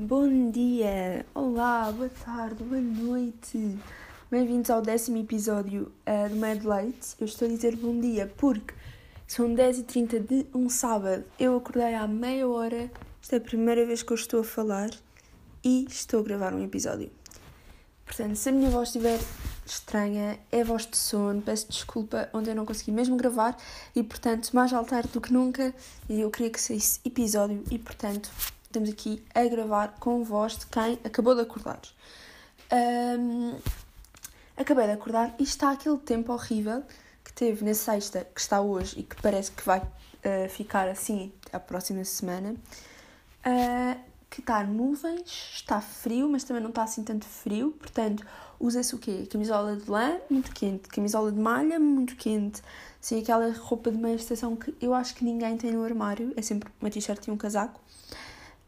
Bom dia, olá, boa tarde, boa noite. Bem-vindos ao décimo episódio uh, do Mad Light. Eu estou a dizer bom dia porque são 10h30 de um sábado. Eu acordei há meia hora, esta é a primeira vez que eu estou a falar e estou a gravar um episódio. Portanto, se a minha voz estiver estranha, é voz de sono, peço desculpa onde eu não consegui mesmo gravar e, portanto, mais altar do que nunca. E eu queria que saísse episódio e, portanto, estamos aqui a gravar com voz de quem acabou de acordar. Um, acabei de acordar e está aquele tempo horrível que teve na sexta, que está hoje e que parece que vai uh, ficar assim a próxima semana. Uh, que está nuvens, está frio, mas também não está assim tanto frio, portanto, usa-se o quê? Camisola de lã, muito quente, camisola de malha, muito quente, assim, aquela roupa de meia estação que eu acho que ninguém tem no armário, é sempre uma t-shirt e um casaco.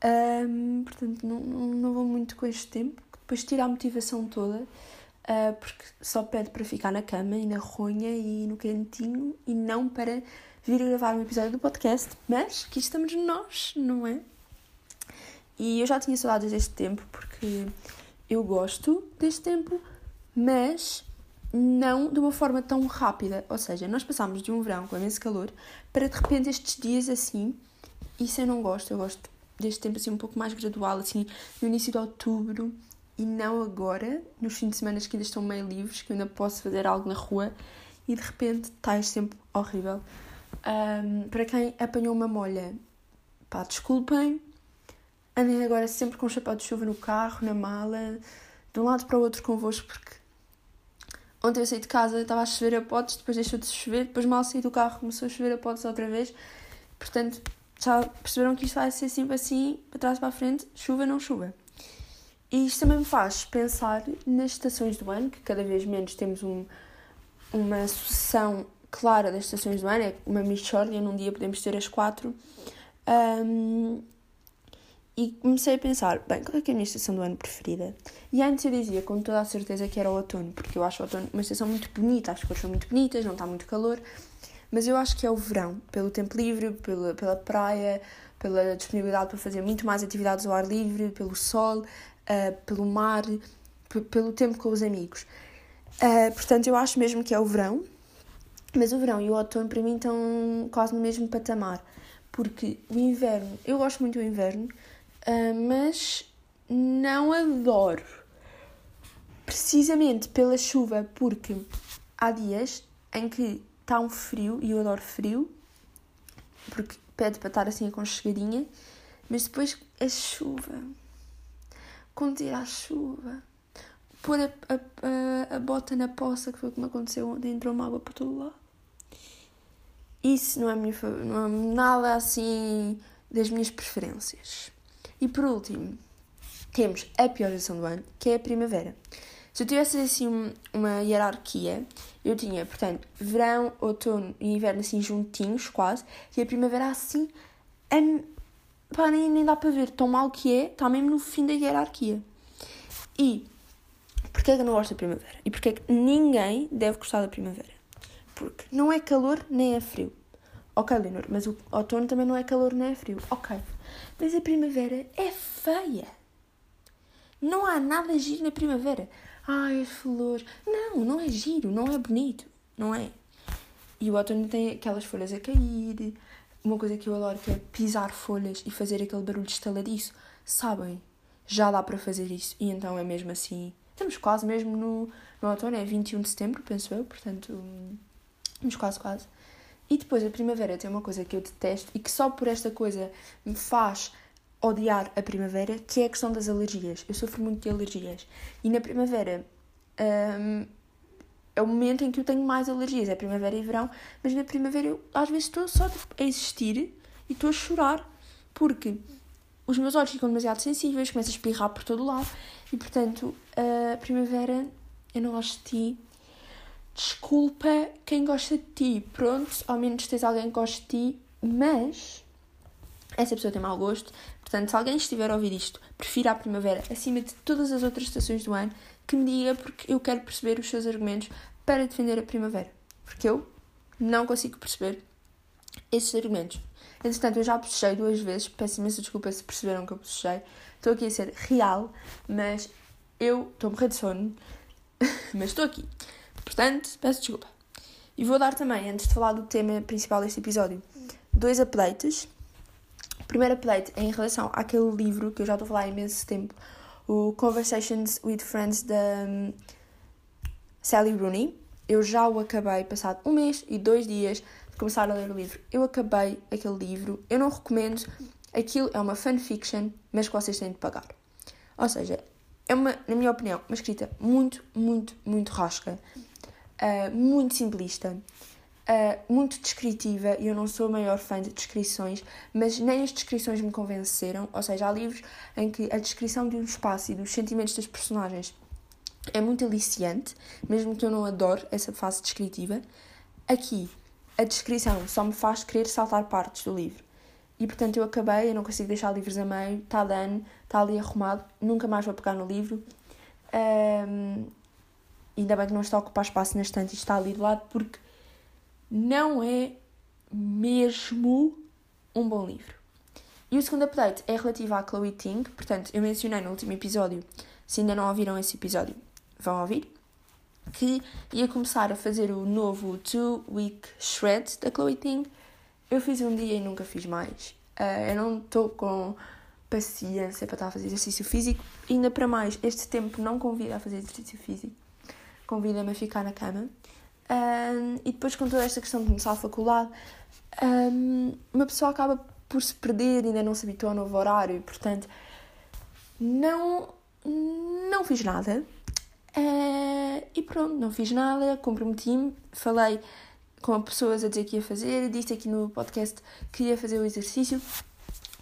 Um, portanto, não, não, vou muito com este tempo, depois tira a motivação toda, uh, porque só pede para ficar na cama e na ronha e no quentinho e não para vir gravar um episódio do podcast, mas aqui estamos nós, não é? E eu já tinha saudades deste tempo porque eu gosto deste tempo, mas não de uma forma tão rápida. Ou seja, nós passámos de um verão com imenso calor para de repente estes dias assim. Isso eu não gosto. Eu gosto deste tempo assim um pouco mais gradual, assim, no início de outubro e não agora, nos fins de semana que ainda estão meio livres, que ainda posso fazer algo na rua e de repente está este tempo horrível. Um, para quem apanhou uma molha, pá, desculpem, andem agora sempre com o chapéu de chuva no carro, na mala, de um lado para o outro convosco, porque ontem eu saí de casa, estava a chover a potes, depois deixou de chover, depois mal saí do carro, começou a chover a potes outra vez. Portanto, já perceberam que isto vai ser sempre assim, para trás para a frente, chuva não chuva. E isto também me faz pensar nas estações do ano, que cada vez menos temos um, uma sucessão clara das estações do ano, é uma mixórdia, num dia podemos ter as quatro. Um, e comecei a pensar, bem, qual é, que é a minha estação do ano preferida? E antes eu dizia com toda a certeza que era o outono, porque eu acho o outono uma estação muito bonita, as cores são muito bonitas, não está muito calor, mas eu acho que é o verão, pelo tempo livre, pela, pela praia, pela disponibilidade para fazer muito mais atividades ao ar livre, pelo sol, uh, pelo mar, pelo tempo com os amigos. Uh, portanto, eu acho mesmo que é o verão, mas o verão e o outono para mim estão quase no mesmo patamar, porque o inverno, eu gosto muito do inverno, Uh, mas não adoro. Precisamente pela chuva, porque há dias em que está um frio e eu adoro frio, porque pede para estar assim aconchegadinha, mas depois a chuva, quando tira a chuva, pôr a, a, a, a, bota na poça, que foi como aconteceu ontem, entrou uma água por todo lado. Isso não é, minha, não é nada assim das minhas preferências. E por último, temos a pior estação do ano, que é a primavera. Se eu tivesse assim uma hierarquia, eu tinha, portanto, verão, outono e inverno assim juntinhos, quase, e a primavera assim, um, pá, nem, nem dá para ver tão mal que é, está mesmo no fim da hierarquia. E porquê é que eu não gosto da primavera? E porquê é que ninguém deve gostar da primavera? Porque não é calor nem é frio. Ok, Leonor, mas o outono também não é calor nem é frio. Ok. Mas a primavera é feia. Não há nada giro na primavera. Ai, as flores. Não, não é giro, não é bonito. Não é. E o outono tem aquelas folhas a cair. Uma coisa que eu adoro que é pisar folhas e fazer aquele barulho estaladiço. Sabem? Já dá para fazer isso. E então é mesmo assim. Estamos quase mesmo no, no outono, é 21 de setembro, penso eu, portanto. Estamos quase, quase. E depois a primavera tem uma coisa que eu detesto e que só por esta coisa me faz odiar a primavera, que é a questão das alergias. Eu sofro muito de alergias. E na primavera hum, é o momento em que eu tenho mais alergias. É primavera e verão, mas na primavera eu às vezes estou só a existir e estou a chorar porque os meus olhos ficam demasiado sensíveis, começo a espirrar por todo o lado e portanto a primavera eu não gosto de ti desculpa quem gosta de ti. Pronto, ao menos tens alguém que gosta de ti, mas essa pessoa tem mau gosto. Portanto, se alguém estiver a ouvir isto, prefira a primavera acima de todas as outras estações do ano, que me diga porque eu quero perceber os seus argumentos para defender a primavera. Porque eu não consigo perceber esses argumentos. Entretanto, eu já bochechei duas vezes, peço imensa desculpa se perceberam que eu bochechei. Estou aqui a ser real, mas eu estou a morrer de sono, mas estou aqui. Portanto, peço desculpa. E vou dar também, antes de falar do tema principal deste episódio, dois updates. Primeiro update em relação àquele livro que eu já estou a falar há imenso tempo, o Conversations with Friends da um, Sally Rooney. Eu já o acabei passado um mês e dois dias de começar a ler o livro. Eu acabei aquele livro. Eu não recomendo. Aquilo é uma fanfiction, mas que vocês têm de pagar. Ou seja, é uma, na minha opinião, uma escrita muito, muito, muito rasca uh, muito simplista, uh, muito descritiva, e eu não sou a maior fã de descrições, mas nem as descrições me convenceram. Ou seja, há livros em que a descrição de um espaço e dos sentimentos das personagens é muito aliciante, mesmo que eu não adore essa fase descritiva. Aqui, a descrição só me faz querer saltar partes do livro. E portanto eu acabei, eu não consigo deixar livros a meio, está dano, está ali arrumado, nunca mais vou pegar no livro. Um, ainda bem que não está a ocupar espaço na estante e está ali do lado, porque não é mesmo um bom livro. E o segundo update é relativo à Chloe Ting, portanto, eu mencionei no último episódio, se ainda não ouviram esse episódio, vão ouvir, que ia começar a fazer o novo Two Week Shred da Chloe Ting. Eu fiz um dia e nunca fiz mais. Uh, eu não estou com paciência para estar a fazer exercício físico. Ainda para mais, este tempo não convida a fazer exercício físico convida-me a ficar na cama. Um, e depois, com toda esta questão de começar a faculdade, um, uma pessoa acaba por se perder, ainda não se habitua ao novo horário, e, portanto, não, não fiz nada. Uh, e pronto, não fiz nada, comprometi-me, falei com pessoas a dizer que ia fazer, disse aqui no podcast que ia fazer o exercício.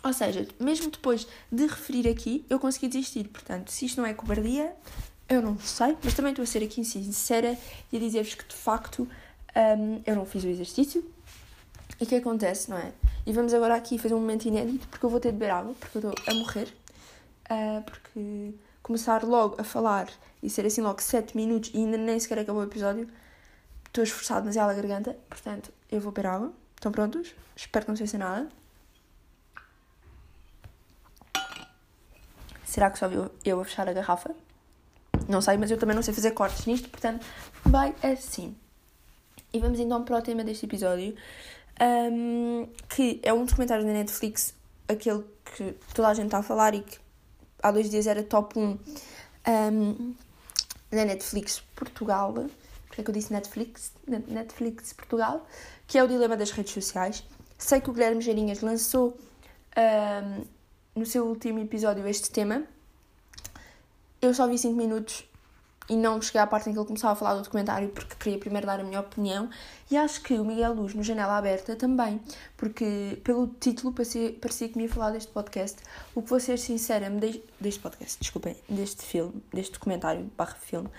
Ou seja, mesmo depois de referir aqui, eu consegui desistir. Portanto, se isto não é cobardia, eu não sei, mas também estou a ser aqui sincera e a dizer-vos que de facto um, eu não fiz o exercício. E o que acontece, não é? E vamos agora aqui fazer um momento inédito porque eu vou ter de beber água, porque eu estou a morrer. Uh, porque começar logo a falar e ser assim logo 7 minutos e ainda nem sequer acabou o episódio, estou esforçado demasiado a garganta, portanto eu vou beber água. Estão prontos? Espero que não seja nada. Será que só viu eu a fechar a garrafa? Não sei, mas eu também não sei fazer cortes nisto, portanto, vai assim. E vamos então para o tema deste episódio, um, que é um documentário da Netflix, aquele que toda a gente está a falar e que há dois dias era top 1 um, da Netflix Portugal. Porque é que eu disse Netflix? Netflix Portugal, que é o dilema das redes sociais. Sei que o Guilherme Geirinhas lançou um, no seu último episódio este tema eu só vi 5 minutos e não cheguei à parte em que ele começava a falar do documentário porque queria primeiro dar a minha opinião. E acho que o Miguel Luz no Janela Aberta também, porque pelo título parecia, parecia que me ia falar deste podcast, o que vou ser sincera, dei, deste podcast, desculpem, deste filme, deste documentário barra filme,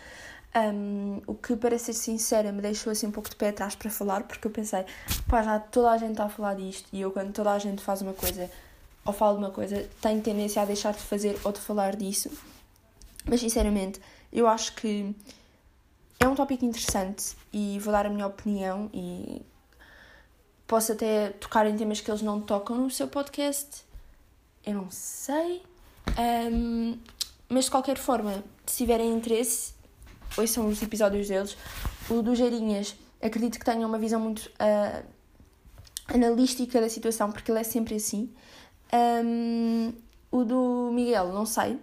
um, o que para ser sincera me deixou assim um pouco de pé atrás para falar porque eu pensei, pá, já toda a gente está a falar disto e eu quando toda a gente faz uma coisa ou fala de uma coisa, tenho tendência a deixar de fazer ou de falar disso mas sinceramente, eu acho que é um tópico interessante e vou dar a minha opinião e posso até tocar em temas que eles não tocam no seu podcast. Eu não sei. Um, mas de qualquer forma, se tiverem interesse, são os episódios deles. O do Geirinhas, acredito que tenha uma visão muito uh, analística da situação, porque ele é sempre assim. Um, o do Miguel, não sei.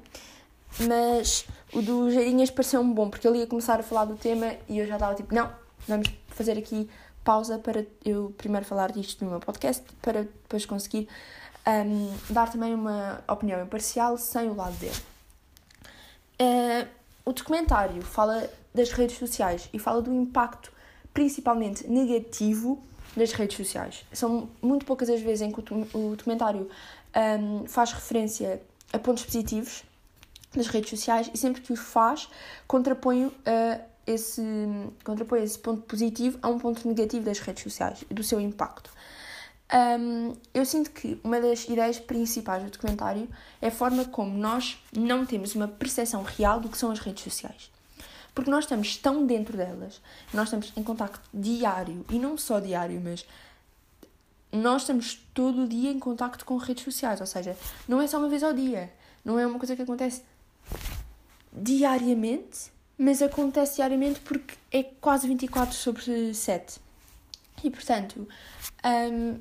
Mas o do Geirinhas pareceu-me bom, porque ele ia começar a falar do tema e eu já estava tipo, não, vamos fazer aqui pausa para eu primeiro falar disto no meu podcast, para depois conseguir um, dar também uma opinião imparcial sem o lado dele. Uh, o documentário fala das redes sociais e fala do impacto principalmente negativo das redes sociais. São muito poucas as vezes em que o documentário um, faz referência a pontos positivos nas redes sociais e sempre que o faz contrapõe, uh, esse, contrapõe esse ponto positivo a um ponto negativo das redes sociais do seu impacto. Um, eu sinto que uma das ideias principais do documentário é a forma como nós não temos uma percepção real do que são as redes sociais. Porque nós estamos tão dentro delas, nós estamos em contacto diário, e não só diário, mas nós estamos todo o dia em contacto com redes sociais, ou seja, não é só uma vez ao dia, não é uma coisa que acontece diariamente, mas acontece diariamente porque é quase 24 sobre 7. E portanto, um,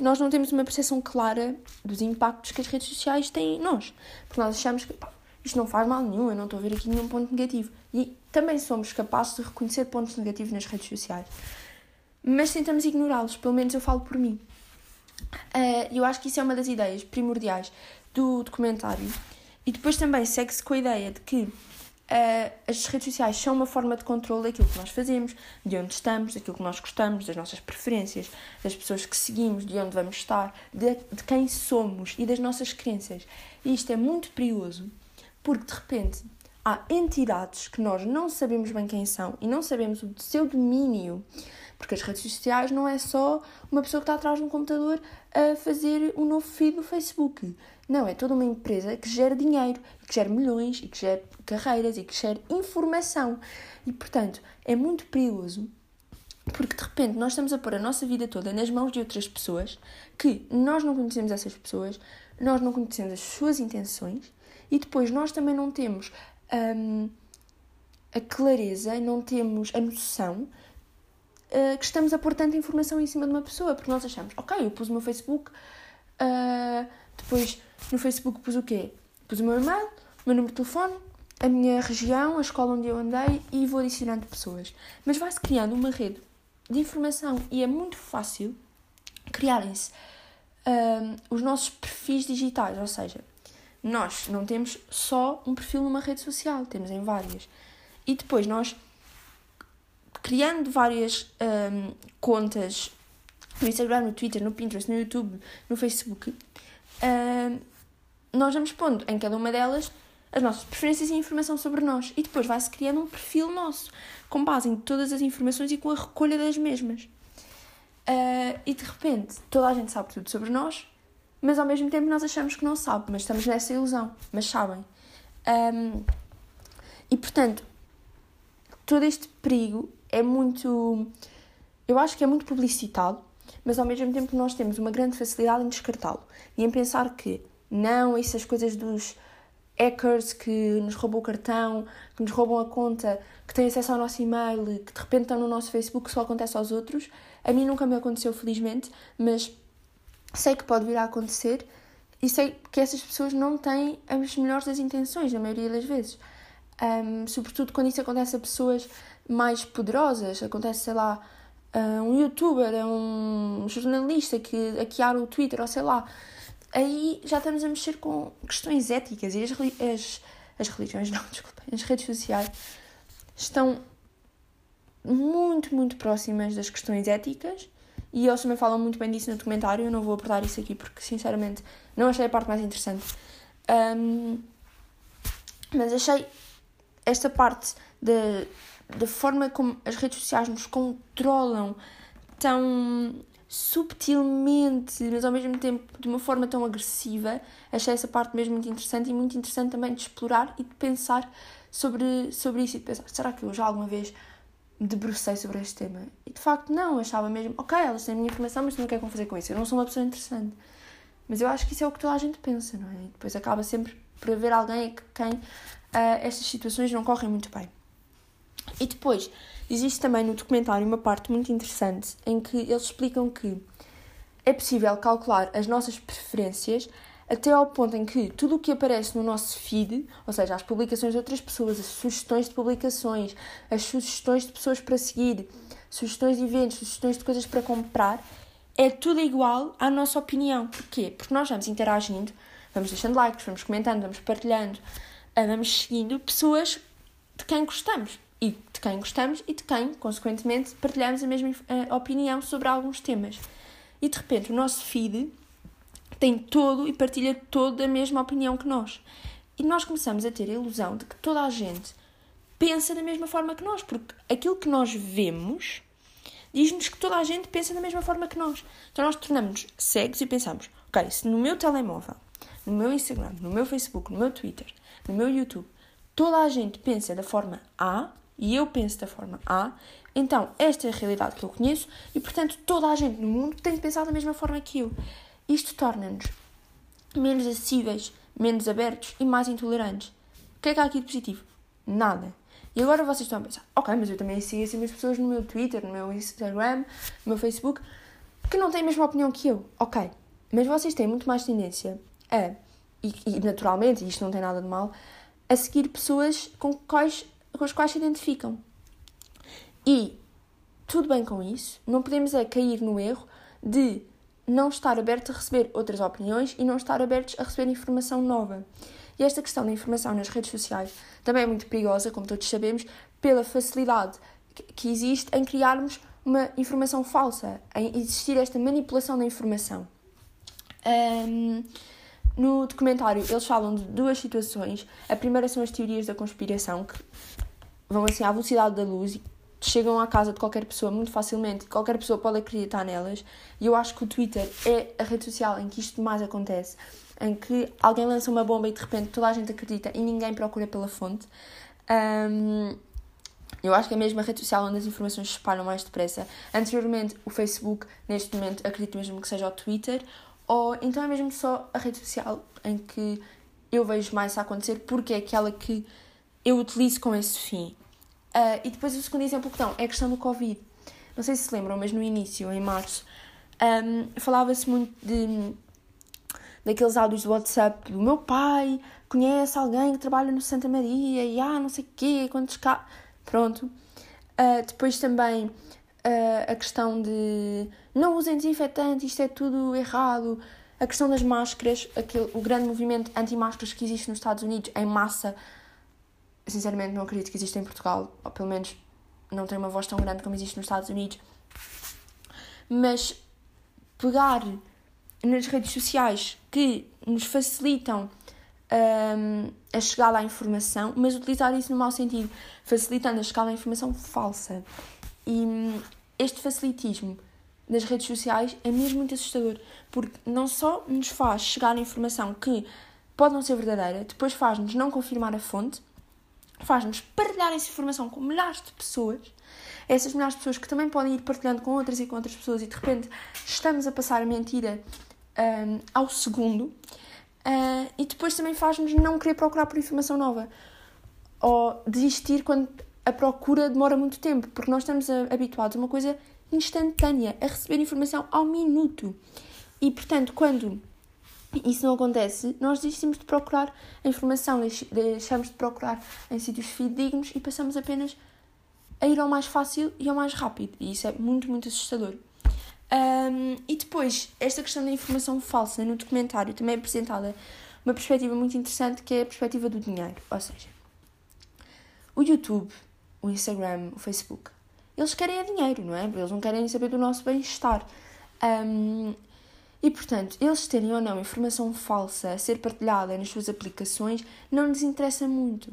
nós não temos uma percepção clara dos impactos que as redes sociais têm em nós. Porque nós achamos que pá, isto não faz mal nenhum, eu não estou a ver aqui nenhum ponto negativo. E também somos capazes de reconhecer pontos negativos nas redes sociais. Mas tentamos ignorá-los, pelo menos eu falo por mim. Uh, eu acho que isso é uma das ideias primordiais do documentário. E depois também segue-se com a ideia de que uh, as redes sociais são uma forma de controle daquilo que nós fazemos, de onde estamos, daquilo que nós gostamos, das nossas preferências, das pessoas que seguimos, de onde vamos estar, de, de quem somos e das nossas crenças. E isto é muito perigoso porque de repente há entidades que nós não sabemos bem quem são e não sabemos o seu domínio. Porque as redes sociais não é só uma pessoa que está atrás de um computador a fazer um novo feed do Facebook. Não, é toda uma empresa que gera dinheiro, que gera milhões, e que gera carreiras e que gera informação. E, portanto, é muito perigoso porque de repente nós estamos a pôr a nossa vida toda nas mãos de outras pessoas que nós não conhecemos essas pessoas, nós não conhecemos as suas intenções e depois nós também não temos hum, a clareza, não temos a noção uh, que estamos a pôr tanta informação em cima de uma pessoa, porque nós achamos, ok, eu pus o meu Facebook, uh, depois no Facebook pus o quê? Pus o meu e-mail, o meu número de telefone, a minha região, a escola onde eu andei e vou adicionando pessoas. Mas vai-se criando uma rede de informação e é muito fácil criarem-se hum, os nossos perfis digitais, ou seja, nós não temos só um perfil numa rede social, temos em várias. E depois nós, criando várias um, contas no Instagram, no Twitter, no Pinterest, no YouTube, no Facebook, um, nós vamos pondo em cada uma delas as nossas preferências e informação sobre nós. E depois vai-se criando um perfil nosso, com base em todas as informações e com a recolha das mesmas. Uh, e de repente, toda a gente sabe tudo sobre nós, mas ao mesmo tempo nós achamos que não sabe, mas estamos nessa ilusão, mas sabem. Um, e portanto, todo este perigo é muito. Eu acho que é muito publicitado, mas ao mesmo tempo nós temos uma grande facilidade em descartá-lo e em pensar que não, essas coisas dos hackers que nos roubam o cartão, que nos roubam a conta, que têm acesso ao nosso e-mail, que de repente estão no nosso Facebook, só acontece aos outros. A mim nunca me aconteceu, felizmente, mas sei que pode vir a acontecer e sei que essas pessoas não têm as melhores das intenções, na maioria das vezes. Um, sobretudo quando isso acontece a pessoas mais poderosas, acontece, sei lá, a um youtuber, a um jornalista que hackear o Twitter ou sei lá. Aí já estamos a mexer com questões éticas e as, as, as religiões, não, desculpa, as redes sociais estão muito, muito próximas das questões éticas e eles também falam muito bem disso no documentário. Eu não vou abordar isso aqui porque, sinceramente, não achei a parte mais interessante. Um, mas achei esta parte da, da forma como as redes sociais nos controlam tão subtilmente, mas ao mesmo tempo de uma forma tão agressiva, achei essa parte mesmo muito interessante e muito interessante também de explorar e de pensar sobre, sobre isso e de pensar, será que eu já alguma vez debrucei sobre este tema. E de facto, não, achava mesmo, ok, elas têm a minha informação, mas não quero fazer com isso. Eu não sou uma pessoa interessante. Mas eu acho que isso é o que toda a gente pensa, não é? E depois acaba sempre por haver alguém a quem uh, estas situações não correm muito bem. E depois, existe também no documentário uma parte muito interessante em que eles explicam que é possível calcular as nossas preferências até ao ponto em que tudo o que aparece no nosso feed, ou seja, as publicações de outras pessoas, as sugestões de publicações, as sugestões de pessoas para seguir, sugestões de eventos, sugestões de coisas para comprar, é tudo igual à nossa opinião. Porquê? Porque nós vamos interagindo, vamos deixando likes, vamos comentando, vamos partilhando, vamos seguindo pessoas de quem gostamos. E de quem gostamos e de quem, consequentemente, partilhamos a mesma ah, opinião sobre alguns temas. E de repente o nosso feed tem todo e partilha toda a mesma opinião que nós. E nós começamos a ter a ilusão de que toda a gente pensa da mesma forma que nós, porque aquilo que nós vemos diz-nos que toda a gente pensa da mesma forma que nós. Então nós tornamos-nos cegos e pensamos: ok, se no meu telemóvel, no meu Instagram, no meu Facebook, no meu Twitter, no meu YouTube, toda a gente pensa da forma A, e eu penso da forma A, então esta é a realidade que eu conheço e, portanto, toda a gente no mundo tem que pensar da mesma forma que eu. Isto torna-nos menos acessíveis, menos abertos e mais intolerantes. O que é que há aqui de positivo? Nada. E agora vocês estão a pensar, ok, mas eu também sigo assim as pessoas no meu Twitter, no meu Instagram, no meu Facebook, que não têm a mesma opinião que eu. Ok, mas vocês têm muito mais tendência a, e, e naturalmente, isto não tem nada de mal, a seguir pessoas com, quais, com as quais se identificam. E tudo bem com isso, não podemos é cair no erro de não estar aberto a receber outras opiniões e não estar abertos a receber informação nova. E esta questão da informação nas redes sociais também é muito perigosa, como todos sabemos, pela facilidade que existe em criarmos uma informação falsa, em existir esta manipulação da informação. Um, no documentário, eles falam de duas situações. A primeira são as teorias da conspiração, que vão assim à velocidade da luz e chegam à casa de qualquer pessoa muito facilmente, qualquer pessoa pode acreditar nelas. E eu acho que o Twitter é a rede social em que isto mais acontece, em que alguém lança uma bomba e de repente toda a gente acredita e ninguém procura pela fonte. Um, eu acho que é mesmo a rede social onde as informações se espalham mais depressa. Anteriormente, o Facebook, neste momento, acredito mesmo que seja o Twitter ou então é mesmo só a rede social em que eu vejo mais a acontecer porque é aquela que eu utilizo com esse fim. Uh, e depois o segundo exemplo que dão é a questão do Covid. Não sei se se lembram, mas no início, em março, um, falava-se muito de daqueles áudios do WhatsApp do meu pai conhece alguém que trabalha no Santa Maria e ah, não sei o quê, quantos cá. Pronto. Uh, depois também uh, a questão de não usem desinfetante, isto é tudo errado. A questão das máscaras, aquele, o grande movimento anti-máscaras que existe nos Estados Unidos em massa, sinceramente não acredito que exista em Portugal, ou pelo menos não tem uma voz tão grande como existe nos Estados Unidos. Mas pegar nas redes sociais que nos facilitam um, a chegada à informação, mas utilizar isso no mau sentido, facilitando a chegada à informação falsa. E hum, este facilitismo das redes sociais é mesmo muito assustador, porque não só nos faz chegar a informação que pode não ser verdadeira, depois faz-nos não confirmar a fonte, faz-nos partilhar essa informação com milhares de pessoas, essas milhares de pessoas que também podem ir partilhando com outras e com outras pessoas, e de repente estamos a passar a mentira um, ao segundo, uh, e depois também faz-nos não querer procurar por informação nova, ou desistir quando a procura demora muito tempo, porque nós estamos habituados a uma coisa instantânea, a receber informação ao minuto. E, portanto, quando isso não acontece, nós desistimos de procurar a informação, deixamos de procurar em sítios fidedignos e passamos apenas a ir ao mais fácil e ao mais rápido. E isso é muito, muito assustador. Um, e depois, esta questão da informação falsa no documentário também é apresentada uma perspectiva muito interessante que é a perspectiva do dinheiro. Ou seja, o YouTube o Instagram, o Facebook. Eles querem é dinheiro, não é? Eles não querem saber do nosso bem-estar. Um, e, portanto, eles terem ou não informação falsa a ser partilhada nas suas aplicações não lhes interessa muito.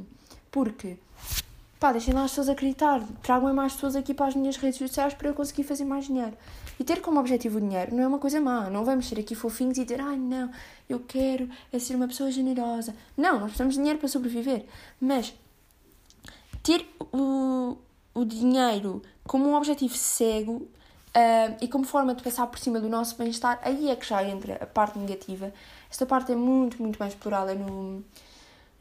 Porque, pá, deixem lá as pessoas acreditar, tragam mais pessoas aqui para as minhas redes sociais para eu conseguir fazer mais dinheiro. E ter como objetivo o dinheiro não é uma coisa má. Não vamos ser aqui fofinhos e dizer, ai ah, não, eu quero é ser uma pessoa generosa. Não, nós precisamos de dinheiro para sobreviver. Mas ter o, o dinheiro como um objetivo cego uh, e como forma de passar por cima do nosso bem-estar, aí é que já entra a parte negativa. Esta parte é muito, muito mais explorada no,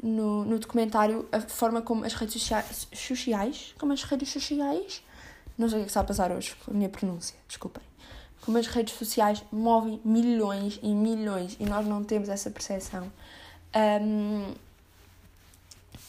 no, no documentário, a forma como as redes sociais, sociais, como as redes sociais, não sei o que está a passar hoje com a minha pronúncia, desculpem, como as redes sociais movem milhões e milhões e nós não temos essa percepção. Um,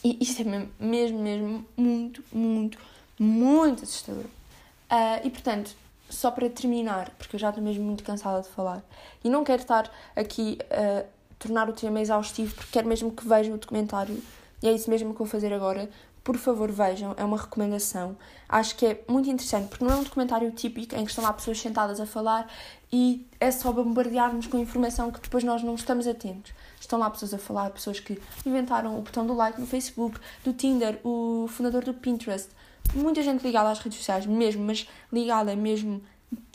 e isto é mesmo, mesmo, mesmo muito, muito, muito assustador. Uh, e portanto, só para terminar, porque eu já estou mesmo muito cansada de falar, e não quero estar aqui a tornar o tema exaustivo, porque quero mesmo que vejam o documentário, e é isso mesmo que vou fazer agora. Por favor, vejam, é uma recomendação. Acho que é muito interessante, porque não é um documentário típico em que estão lá pessoas sentadas a falar e é só bombardear-nos com informação que depois nós não estamos atentos. Estão lá pessoas a falar, pessoas que inventaram o botão do like no Facebook, do Tinder, o fundador do Pinterest. Muita gente ligada às redes sociais, mesmo, mas ligada mesmo,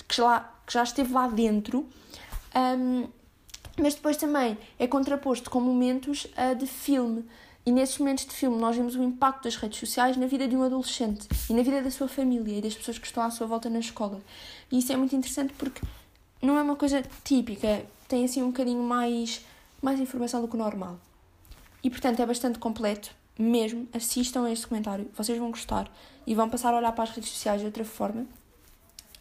que já, que já esteve lá dentro. Um, mas depois também é contraposto com momentos uh, de filme, e nesses momentos de filme nós vemos o impacto das redes sociais na vida de um adolescente e na vida da sua família e das pessoas que estão à sua volta na escola. E isso é muito interessante porque não é uma coisa típica, tem assim um bocadinho mais, mais informação do que o normal. E portanto é bastante completo, mesmo. Assistam a este comentário, vocês vão gostar e vão passar a olhar para as redes sociais de outra forma.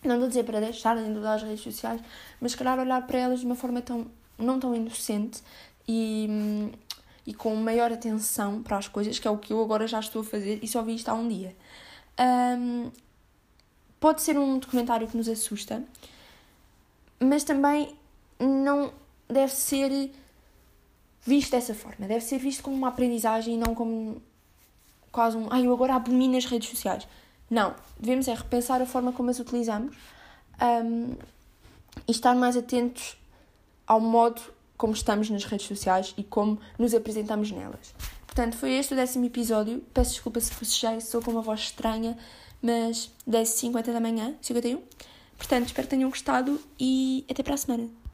Não a dizer para deixarem de usar as redes sociais, mas se calhar olhar para elas de uma forma tão, não tão inocente e, e com maior atenção para as coisas, que é o que eu agora já estou a fazer e só vi isto há um dia. Um, pode ser um documentário que nos assusta, mas também não deve ser visto dessa forma. Deve ser visto como uma aprendizagem e não como quase um. Ai, ah, eu agora abomino as redes sociais. Não. Devemos é repensar a forma como as utilizamos um, e estar mais atentos ao modo como estamos nas redes sociais e como nos apresentamos nelas. Portanto, foi este o décimo episódio. Peço desculpa se fosse cheio, sou com uma voz estranha, mas 10h50 da manhã, 51. Portanto, espero que tenham gostado e até para a semana.